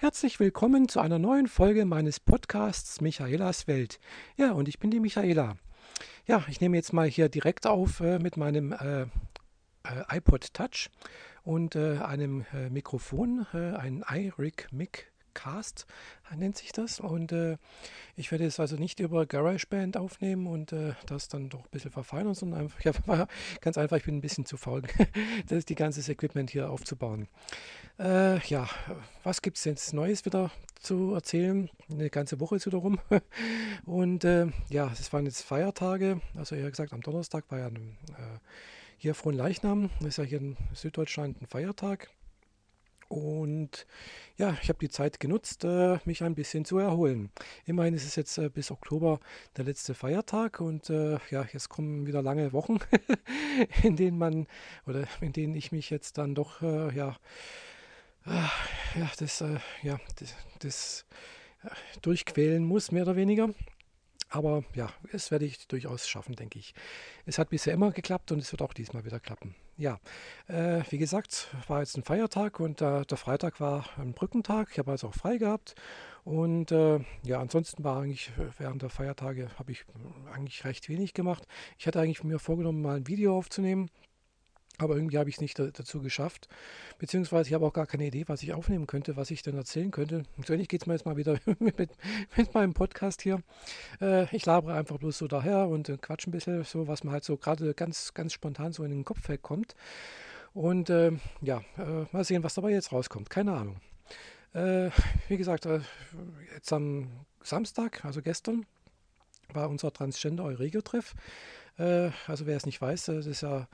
Herzlich willkommen zu einer neuen Folge meines Podcasts Michaelas Welt. Ja, und ich bin die Michaela. Ja, ich nehme jetzt mal hier direkt auf äh, mit meinem äh, äh, iPod Touch und äh, einem äh, Mikrofon, äh, ein iRig Mic Cast nennt sich das. Und äh, ich werde es also nicht über GarageBand aufnehmen und äh, das dann doch ein bisschen verfeinern, sondern einfach, ja, ganz einfach, ich bin ein bisschen zu faul, das die ganze Equipment hier aufzubauen. Äh, ja, was gibt es jetzt Neues wieder zu erzählen? Eine ganze Woche ist wieder rum. und äh, ja, es waren jetzt Feiertage, also eher gesagt am Donnerstag war ja ein, äh, hier Leichnam, das ist ja hier in Süddeutschland ein Feiertag. Und ja, ich habe die Zeit genutzt, äh, mich ein bisschen zu erholen. Immerhin ist es jetzt äh, bis Oktober der letzte Feiertag und äh, ja, jetzt kommen wieder lange Wochen, in denen man oder in denen ich mich jetzt dann doch äh, ja, äh, ja, das, äh, ja, das, das durchquälen muss, mehr oder weniger. Aber ja, es werde ich durchaus schaffen, denke ich. Es hat bisher immer geklappt und es wird auch diesmal wieder klappen. Ja, äh, wie gesagt, war jetzt ein Feiertag und äh, der Freitag war ein Brückentag. Ich habe also auch frei gehabt. Und äh, ja, ansonsten war eigentlich während der Feiertage habe ich eigentlich recht wenig gemacht. Ich hatte eigentlich mir vorgenommen, mal ein Video aufzunehmen. Aber irgendwie habe ich es nicht dazu geschafft. Beziehungsweise ich habe auch gar keine Idee, was ich aufnehmen könnte, was ich denn erzählen könnte. So ähnlich geht es mir jetzt mal wieder mit, mit, meinem Podcast hier. Äh, ich labere einfach bloß so daher und äh, quatsch ein bisschen so, was mir halt so gerade ganz, ganz spontan so in den Kopf kommt. Und äh, ja, mal sehen, was dabei jetzt rauskommt. Keine Ahnung. Äh, wie gesagt, äh, jetzt am Samstag, also gestern, war unser Transgender Euregio-Treff. Äh, also wer es nicht weiß, das ist ja,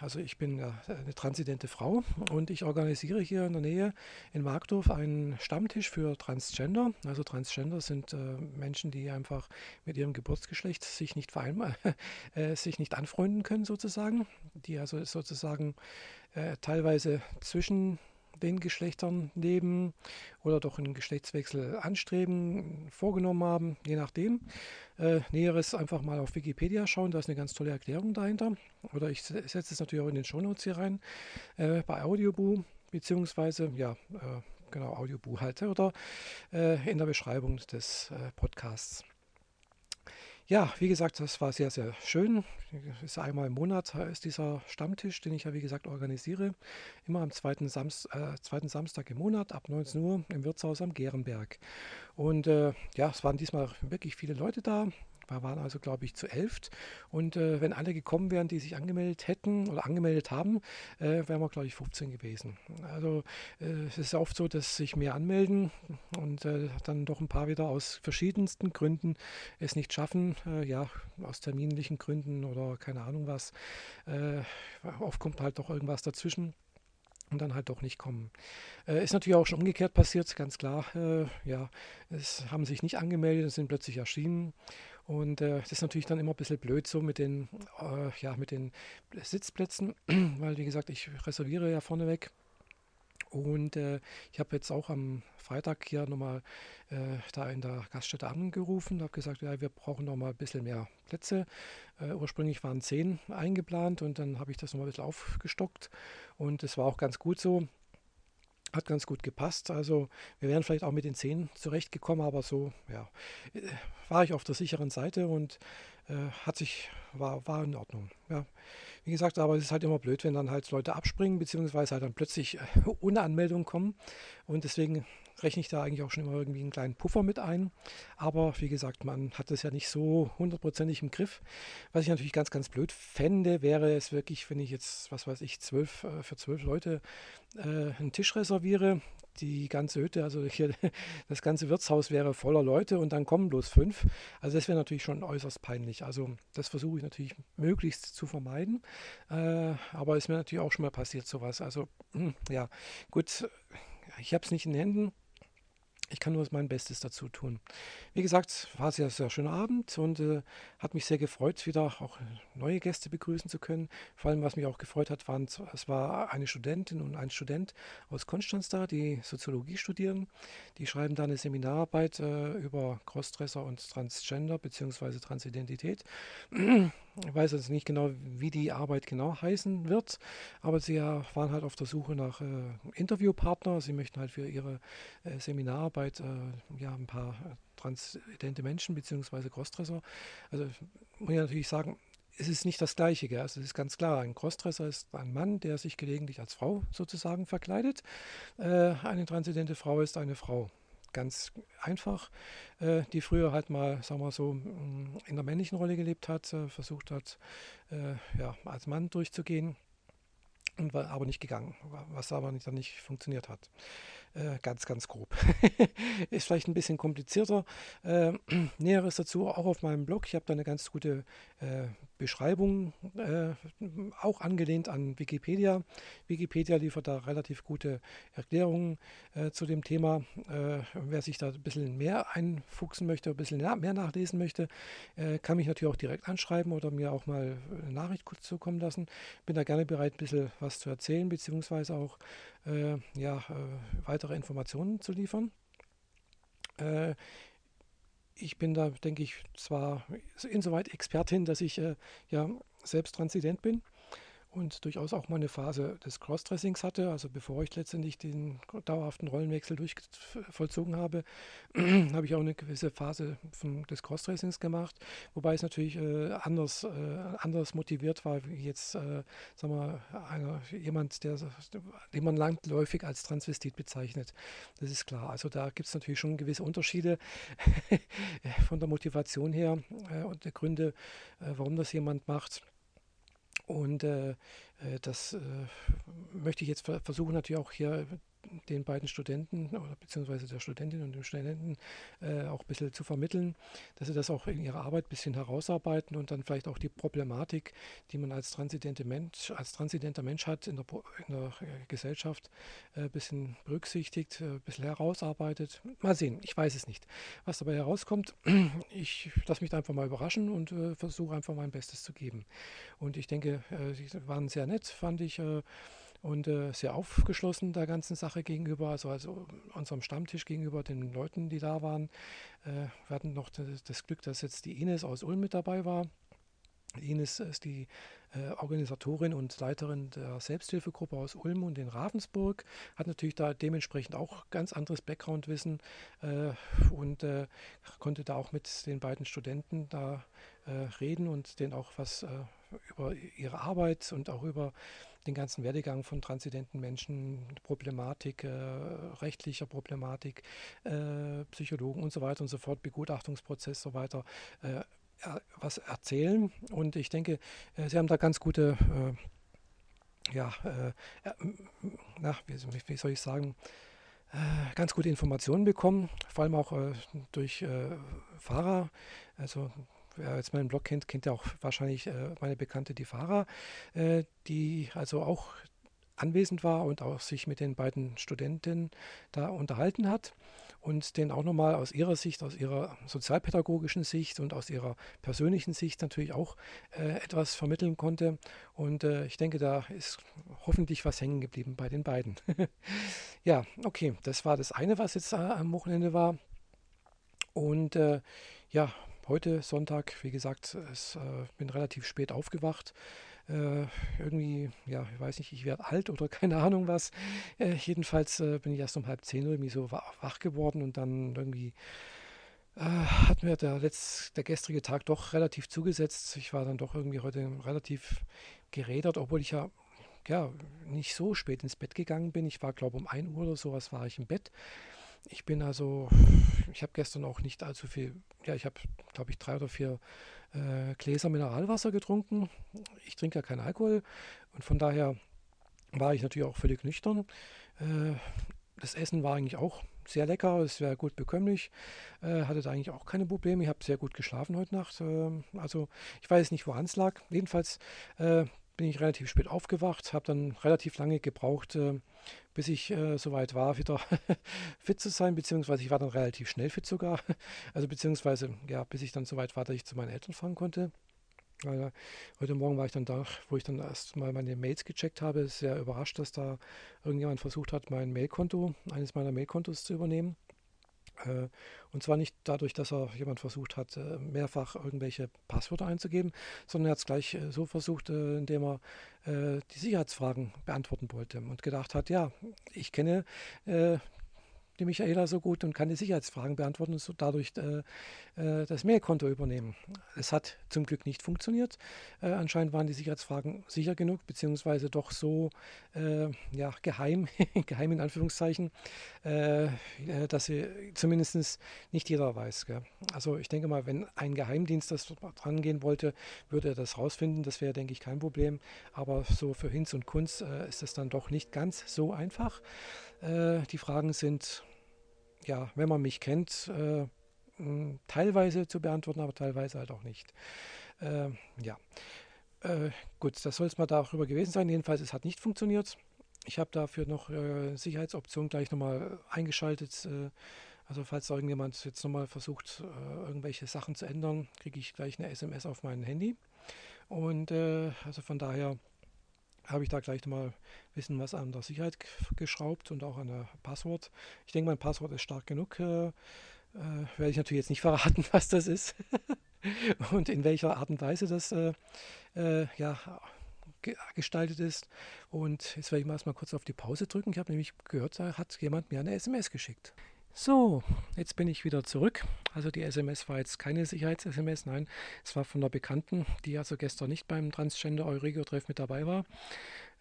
also ich bin eine transidente Frau und ich organisiere hier in der Nähe in Markdorf einen Stammtisch für Transgender. Also Transgender sind äh, Menschen, die einfach mit ihrem Geburtsgeschlecht sich nicht vereinbar, sich nicht anfreunden können sozusagen, die also sozusagen teilweise zwischen den Geschlechtern leben oder doch einen Geschlechtswechsel anstreben, vorgenommen haben, je nachdem. Äh, Näheres einfach mal auf Wikipedia schauen, da ist eine ganz tolle Erklärung dahinter. Oder ich setze es natürlich auch in den Shownotes hier rein, äh, bei Audioboo, beziehungsweise, ja, äh, genau, Audioboo halt, oder äh, in der Beschreibung des äh, Podcasts. Ja, wie gesagt, das war sehr, sehr schön. Ist einmal im Monat äh, ist dieser Stammtisch, den ich ja wie gesagt organisiere. Immer am zweiten, Samst, äh, zweiten Samstag im Monat ab 19 Uhr im Wirtshaus am Gehrenberg. Und äh, ja, es waren diesmal wirklich viele Leute da. Wir waren also, glaube ich, zu elf. Und äh, wenn alle gekommen wären, die sich angemeldet hätten oder angemeldet haben, äh, wären wir, glaube ich, 15 gewesen. Also äh, es ist oft so, dass sich mehr anmelden und äh, dann doch ein paar wieder aus verschiedensten Gründen es nicht schaffen. Äh, ja, aus terminlichen Gründen oder keine Ahnung was. Äh, oft kommt halt doch irgendwas dazwischen und dann halt doch nicht kommen. Äh, ist natürlich auch schon umgekehrt passiert, ganz klar. Äh, ja, es haben sich nicht angemeldet, sind plötzlich erschienen. Und äh, das ist natürlich dann immer ein bisschen blöd so mit den, äh, ja, mit den Sitzplätzen, weil wie gesagt, ich reserviere ja vorneweg. Und äh, ich habe jetzt auch am Freitag hier nochmal äh, da in der Gaststätte angerufen, habe gesagt, ja, wir brauchen noch mal ein bisschen mehr Plätze. Äh, ursprünglich waren zehn eingeplant und dann habe ich das nochmal ein bisschen aufgestockt und es war auch ganz gut so hat ganz gut gepasst. Also wir wären vielleicht auch mit den Zehen zurechtgekommen, aber so ja, äh, war ich auf der sicheren Seite und äh, hat sich, war, war in Ordnung. Ja. Wie gesagt, aber es ist halt immer blöd, wenn dann halt Leute abspringen, beziehungsweise halt dann plötzlich äh, ohne Anmeldung kommen. Und deswegen rechne ich da eigentlich auch schon immer irgendwie einen kleinen Puffer mit ein. Aber wie gesagt, man hat das ja nicht so hundertprozentig im Griff. Was ich natürlich ganz, ganz blöd fände, wäre es wirklich, wenn ich jetzt, was weiß ich, zwölf, äh, für zwölf Leute äh, einen Tisch reserviere, die ganze Hütte, also hier, das ganze Wirtshaus wäre voller Leute und dann kommen bloß fünf. Also das wäre natürlich schon äußerst peinlich. Also das versuche ich natürlich möglichst zu vermeiden. Äh, aber ist mir natürlich auch schon mal passiert sowas. Also hm, ja, gut, ich habe es nicht in Händen. Ich kann nur mein Bestes dazu tun. Wie gesagt, war ein sehr, sehr schöner Abend und äh, hat mich sehr gefreut, wieder auch neue Gäste begrüßen zu können. Vor allem, was mich auch gefreut hat, waren, es war eine Studentin und ein Student aus Konstanz da, die Soziologie studieren. Die schreiben da eine Seminararbeit äh, über Crossdresser und Transgender bzw. Transidentität. Ich weiß jetzt nicht genau, wie die Arbeit genau heißen wird, aber sie waren halt auf der Suche nach äh, Interviewpartner. Sie möchten halt für ihre äh, Seminararbeit äh, ja, ein paar äh, transidente Menschen bzw. Crossdresser. Also muss ich natürlich sagen, es ist nicht das Gleiche. Gell? Also es ist ganz klar, ein Crossdresser ist ein Mann, der sich gelegentlich als Frau sozusagen verkleidet. Äh, eine transidente Frau ist eine Frau ganz einfach, äh, die früher halt mal, sagen wir so, mm, in der männlichen Rolle gelebt hat, äh, versucht hat, äh, ja, als Mann durchzugehen und war aber nicht gegangen, was aber nicht, dann nicht funktioniert hat. Äh, ganz, ganz grob. ist vielleicht ein bisschen komplizierter. Äh, Näheres dazu auch auf meinem Blog. Ich habe da eine ganz gute äh, Beschreibung, äh, auch angelehnt an Wikipedia. Wikipedia liefert da relativ gute Erklärungen äh, zu dem Thema. Äh, wer sich da ein bisschen mehr einfuchsen möchte, ein bisschen mehr nachlesen möchte, kann mich natürlich auch direkt anschreiben oder mir auch mal eine Nachricht kurz zukommen lassen. Bin da gerne bereit, ein bisschen was zu erzählen, beziehungsweise auch äh, ja, äh, weitere Informationen zu liefern. Ich bin da, denke ich, zwar insoweit Expertin, dass ich äh, ja selbst Transident bin und durchaus auch mal eine Phase des Crossdressings hatte. Also bevor ich letztendlich den dauerhaften Rollenwechsel durch vollzogen habe, habe ich auch eine gewisse Phase von, des Crossdressings gemacht, wobei es natürlich äh, anders, äh, anders motiviert war, wie jetzt, äh, sagen wir, einer, jemand, der, den man langläufig als Transvestit bezeichnet. Das ist klar. Also da gibt es natürlich schon gewisse Unterschiede von der Motivation her äh, und der Gründe, äh, warum das jemand macht. Und äh, äh, das äh, möchte ich jetzt versuchen, natürlich auch hier den beiden Studenten oder beziehungsweise der Studentin und dem Studenten äh, auch ein bisschen zu vermitteln, dass sie das auch in ihrer Arbeit ein bisschen herausarbeiten und dann vielleicht auch die Problematik, die man als transidente Mensch, als transidenter Mensch hat in der, in der äh, Gesellschaft, äh, ein bisschen berücksichtigt, äh, ein bisschen herausarbeitet. Mal sehen, ich weiß es nicht. Was dabei herauskommt, ich lasse mich da einfach mal überraschen und äh, versuche einfach mein Bestes zu geben. Und ich denke, äh, sie waren sehr nett, fand ich und äh, sehr aufgeschlossen der ganzen Sache gegenüber, also, also unserem Stammtisch gegenüber den Leuten, die da waren. Äh, wir hatten noch das, das, Glück, dass jetzt die Ines aus Ulm mit dabei war. Ines ist die äh, Organisatorin und Leiterin der Selbsthilfegruppe aus Ulm und in Ravensburg, hat natürlich da dementsprechend auch ganz anderes Backgroundwissen äh, und äh, konnte da auch mit den beiden Studenten da äh, reden und denen auch was über ihre Arbeit und auch über den ganzen Werdegang von transidenten Menschen, Problematik, äh, rechtlicher Problematik, äh, Psychologen und so weiter und so fort, Begutachtungsprozess und so weiter, äh, was erzählen. Und ich denke, äh, Sie haben da ganz gute, äh, ja, äh, na, wie, wie, soll ich sagen, ganz gute Informationen bekommen, vor allem auch durch Fahrer, also wer jetzt meinen Blog kennt, kennt ja auch wahrscheinlich äh, meine Bekannte, die Fahrer, äh, die also auch anwesend war und auch sich mit den beiden Studenten da unterhalten hat und den auch nochmal aus ihrer Sicht, aus ihrer sozialpädagogischen Sicht und aus ihrer persönlichen Sicht natürlich auch äh, etwas vermitteln konnte. Und äh, ich denke, da ist hoffentlich was hängen geblieben bei den beiden. ja, okay, das war das eine, was jetzt äh, am Wochenende war. Und äh, ja, heute Sonntag, wie gesagt, ich äh, bin relativ spät aufgewacht. Äh, irgendwie, ja, ich weiß nicht, ich werde alt oder keine Ahnung was. Äh, jedenfalls äh, bin ich erst um halb zehn irgendwie so wach geworden und dann irgendwie äh, hat mir der, letzt, der gestrige Tag doch relativ zugesetzt. Ich war dann doch irgendwie heute relativ gerädert, obwohl ich ja ja, nicht so spät ins Bett gegangen bin. Ich war, glaube um 1 Uhr oder sowas war ich im Bett. Ich bin also, ich habe gestern auch nicht allzu viel, ja, ich habe, glaube ich, drei oder vier äh, Gläser Mineralwasser getrunken. Ich trinke ja keinen Alkohol und von daher war ich natürlich auch völlig nüchtern. Äh, das Essen war eigentlich auch sehr lecker, es wäre gut bekömmlich, äh, hatte da eigentlich auch keine Probleme. Ich habe sehr gut geschlafen heute Nacht. Äh, also ich weiß nicht, woran es lag. Jedenfalls äh, bin ich relativ spät aufgewacht, habe dann relativ lange gebraucht, äh, bis ich äh, soweit war, wieder fit zu sein, beziehungsweise ich war dann relativ schnell fit sogar. Also beziehungsweise, ja, bis ich dann soweit war, dass ich zu meinen Eltern fahren konnte. Äh, heute Morgen war ich dann da, wo ich dann erst mal meine Mails gecheckt habe, sehr überrascht, dass da irgendjemand versucht hat, mein Mailkonto, eines meiner Mailkontos zu übernehmen. Äh, und zwar nicht dadurch, dass er jemand versucht hat, äh, mehrfach irgendwelche Passwörter einzugeben, sondern er hat es gleich äh, so versucht, indem er die Sicherheitsfragen beantworten wollte und gedacht hat, ja, ich kenne die Michaela so gut und kann die Sicherheitsfragen beantworten und so dadurch äh, äh, das Mailkonto übernehmen. Es hat zum Glück nicht funktioniert. Äh, anscheinend waren die Sicherheitsfragen sicher genug, beziehungsweise doch so äh, ja, geheim, geheim in Anführungszeichen, äh, äh, dass sie zumindest nicht jeder weiß. Gell? Also ich denke mal, wenn ein Geheimdienst das dran gehen wollte, würde er das rausfinden. Das wäre, denke ich, kein Problem. Aber so für Hinz und Kunst ist es dann doch nicht ganz so einfach. die Fragen sind ja, wenn man mich kennt, äh, teilweise zu beantworten, aber teilweise halt auch nicht. Äh, ja, äh, gut, das soll es mal darüber gewesen sein. Jedenfalls, es hat nicht funktioniert. Ich habe dafür noch äh, Sicherheitsoption gleich nochmal eingeschaltet. Äh, also falls irgendjemand jetzt nochmal versucht, äh, irgendwelche Sachen zu ändern, kriege ich gleich eine SMS auf mein Handy. Und also von daher habe ich da gleich nochmal ein bisschen was an der Sicherheit geschraubt und auch an der Passwort. Ich denke, mein Passwort ist stark genug. Äh, äh, werde ich natürlich jetzt nicht verraten, was das ist und in welcher Art und Weise das äh, äh ja, ge gestaltet ist. Und jetzt werde ich mal erstmal kurz auf die Pause drücken. Ich habe nämlich gehört, da hat jemand mir eine SMS geschickt. So, jetzt bin ich wieder zurück. Also die SMS war jetzt keine Sicherheits-SMS, nein, es war von einer Bekannten, die also gestern nicht beim Transgender Eurego-Treff mit dabei war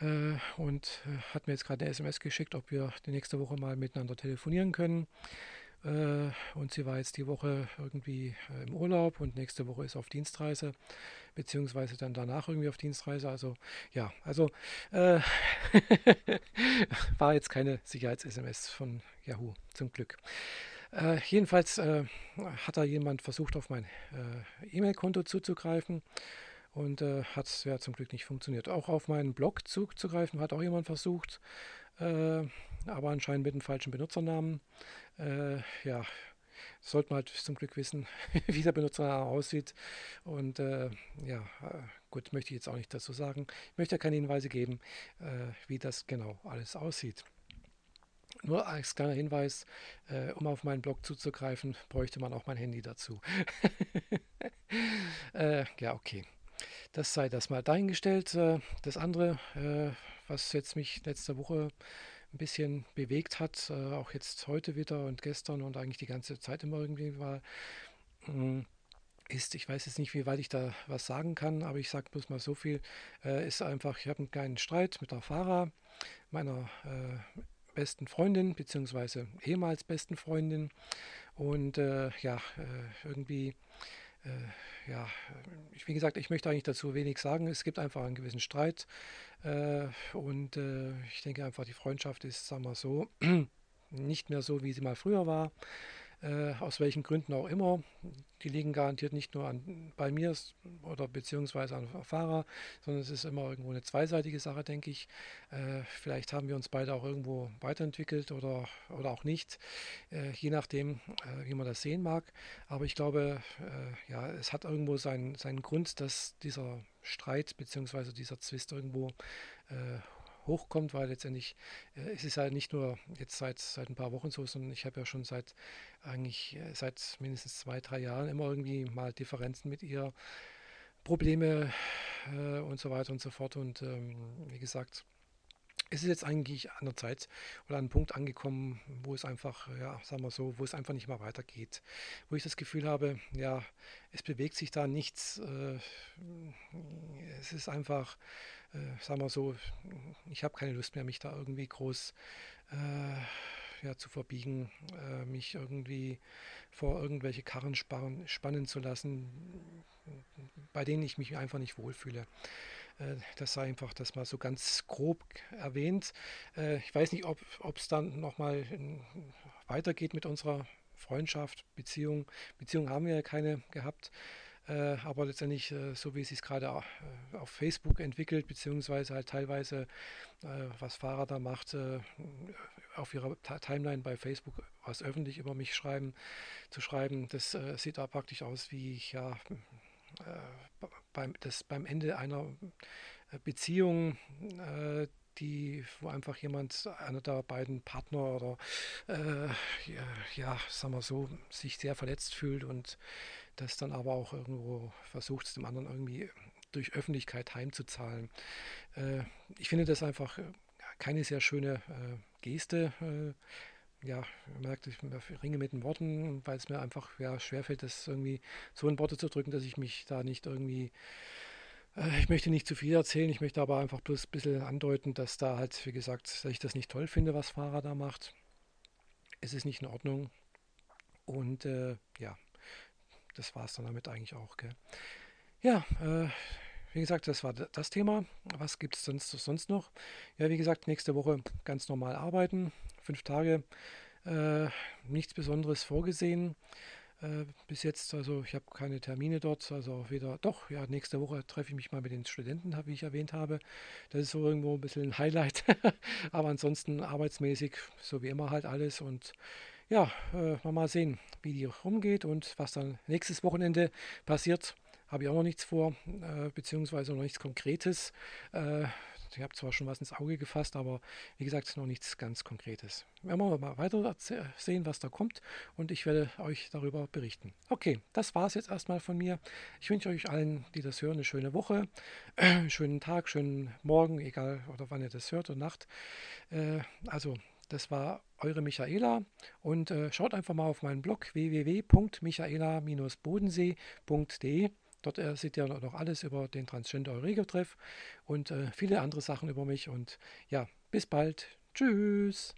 äh, und äh, hat mir jetzt gerade eine SMS geschickt, ob wir die nächste Woche mal miteinander telefonieren können. Äh, und sie war jetzt die Woche irgendwie äh, im Urlaub und nächste Woche ist auf Dienstreise, beziehungsweise dann danach irgendwie auf Dienstreise. Also ja, also äh, war jetzt keine Sicherheits-SMS von Yahoo, zum Glück. Äh, jedenfalls äh, hat da jemand versucht, auf mein äh, E-Mail-Konto zuzugreifen und hat es ja zum Glück nicht funktioniert. Auch auf meinen Blog zuzugreifen hat auch jemand versucht, aber anscheinend mit dem falschen Benutzernamen. Äh, ja, sollte man halt zum Glück wissen, wie der Benutzername aussieht. Und äh, ja, äh, gut, möchte ich jetzt auch nicht dazu sagen. Ich möchte ja keine Hinweise geben, äh, wie das genau alles aussieht. Nur als kleiner Hinweis, äh, um auf meinen Blog zuzugreifen, bräuchte man auch mein Handy dazu. äh, ja, okay. Das sei das mal dahingestellt. Äh, das andere, äh, was jetzt mich letzte Woche ein bisschen bewegt hat, äh, auch jetzt heute wieder und gestern und eigentlich die ganze Zeit immer irgendwie war, mm, ist, ich weiß jetzt nicht, wie weit ich da was sagen kann, aber ich sage bloß mal so viel, ist einfach, ich habe einen kleinen Streit mit der Fahrer, meiner besten Freundin, beziehungsweise ehemals besten Freundin. Und ja, irgendwie äh, ja, wie gesagt, ich möchte eigentlich dazu wenig sagen. Es gibt einfach einen gewissen Streit äh, und äh, ich denke einfach, die Freundschaft ist, sagen wir so, nicht mehr so, wie sie mal früher war äh, aus welchen Gründen auch immer. Die liegen garantiert nicht nur an, bei mir oder beziehungsweise an Fahrer, sondern es ist immer irgendwo eine zweiseitige Sache, denke ich. Äh, vielleicht haben wir uns beide auch irgendwo weiterentwickelt oder, oder auch nicht, äh, je nachdem, äh, wie man das sehen mag. Aber ich glaube, äh, ja, es hat irgendwo seinen, seinen Grund, dass dieser Streit beziehungsweise dieser Zwist irgendwo hochkommt, weil letztendlich äh, es ist ja nicht nur jetzt seit, seit ein paar Wochen so, sondern ich habe ja schon seit eigentlich äh, seit mindestens zwei, drei Jahren immer irgendwie mal Differenzen mit ihr, Probleme äh, und so weiter und so fort. Und ähm, wie gesagt, es ist jetzt eigentlich an der Zeit oder an einem Punkt angekommen, wo es einfach, ja, sagen wir so, wo es einfach nicht mehr weitergeht. Wo ich das Gefühl habe, ja, es bewegt sich da nichts. Äh, es ist einfach, äh, sagen wir so, ich habe keine Lust mehr, mich da irgendwie groß äh, ja, zu verbiegen, äh, mich irgendwie vor irgendwelche Karren spannen, spannen zu lassen, bei denen ich mich einfach nicht wohlfühle. Äh, das sei einfach das mal so ganz grob erwähnt. Äh, ich weiß nicht, ob es dann nochmal weitergeht mit unserer Freundschaft, Beziehung. Beziehung haben wir ja keine gehabt. Äh, aber letztendlich, äh, so wie es sich gerade äh, auf Facebook entwickelt, beziehungsweise halt teilweise, äh, was Fahrer da macht, äh, auf ihrer Timeline bei Facebook was öffentlich über mich schreiben, zu schreiben, das sieht da praktisch aus wie ich ja beim, das beim Ende einer Beziehung, die, wo einfach jemand, einer der beiden Partner oder äh, ja, ja, sagen wir so, sich sehr verletzt fühlt und das dann aber auch irgendwo versucht, es dem anderen irgendwie durch Öffentlichkeit heimzuzahlen. Äh, ich finde das einfach keine sehr schöne äh, Geste. Äh, ja, merkt, ich ringe mit den Worten, weil es mir einfach ja, schwerfällt, das irgendwie so in Worte zu drücken, dass ich mich da nicht irgendwie äh, ich möchte nicht zu viel erzählen, ich möchte aber einfach bloß ein bisschen andeuten, dass da halt, wie gesagt, dass ich das nicht toll finde, was Fahrer da macht. Es ist nicht in Ordnung. Und äh, ja, das war es dann damit eigentlich auch. Gell? Ja, äh, wie gesagt, das war das Thema. Was gibt es sonst, sonst noch? Ja, wie gesagt, nächste Woche ganz normal arbeiten. Fünf Tage, äh, nichts Besonderes vorgesehen. Äh, bis jetzt, also ich habe keine Termine dort, also auch wieder, doch, ja, nächste Woche treffe ich mich mal mit den Studenten, wie ich erwähnt habe. Das ist so irgendwo ein bisschen ein Highlight, aber ansonsten arbeitsmäßig, so wie immer halt alles und ja, äh, mal sehen, wie die rumgeht und was dann nächstes Wochenende passiert. Habe ich auch noch nichts vor, äh, beziehungsweise noch nichts Konkretes. Äh, ich habe zwar schon was ins Auge gefasst, aber wie gesagt, noch nichts ganz Konkretes. Werden wir mal weiter sehen, was da kommt und ich werde euch darüber berichten. Okay, das war es jetzt erstmal von mir. Ich wünsche euch allen, die das hören, eine schöne Woche, äh, schönen Tag, schönen Morgen, egal oder wann ihr das hört und Nacht. Äh, also, das war eure Michaela und äh, schaut einfach mal auf meinen Blog www.michaela-bodensee.de. Dort seht ihr noch alles über den Transgender Eurego-Treff und äh, viele andere Sachen über mich. Und ja, bis bald. Tschüss.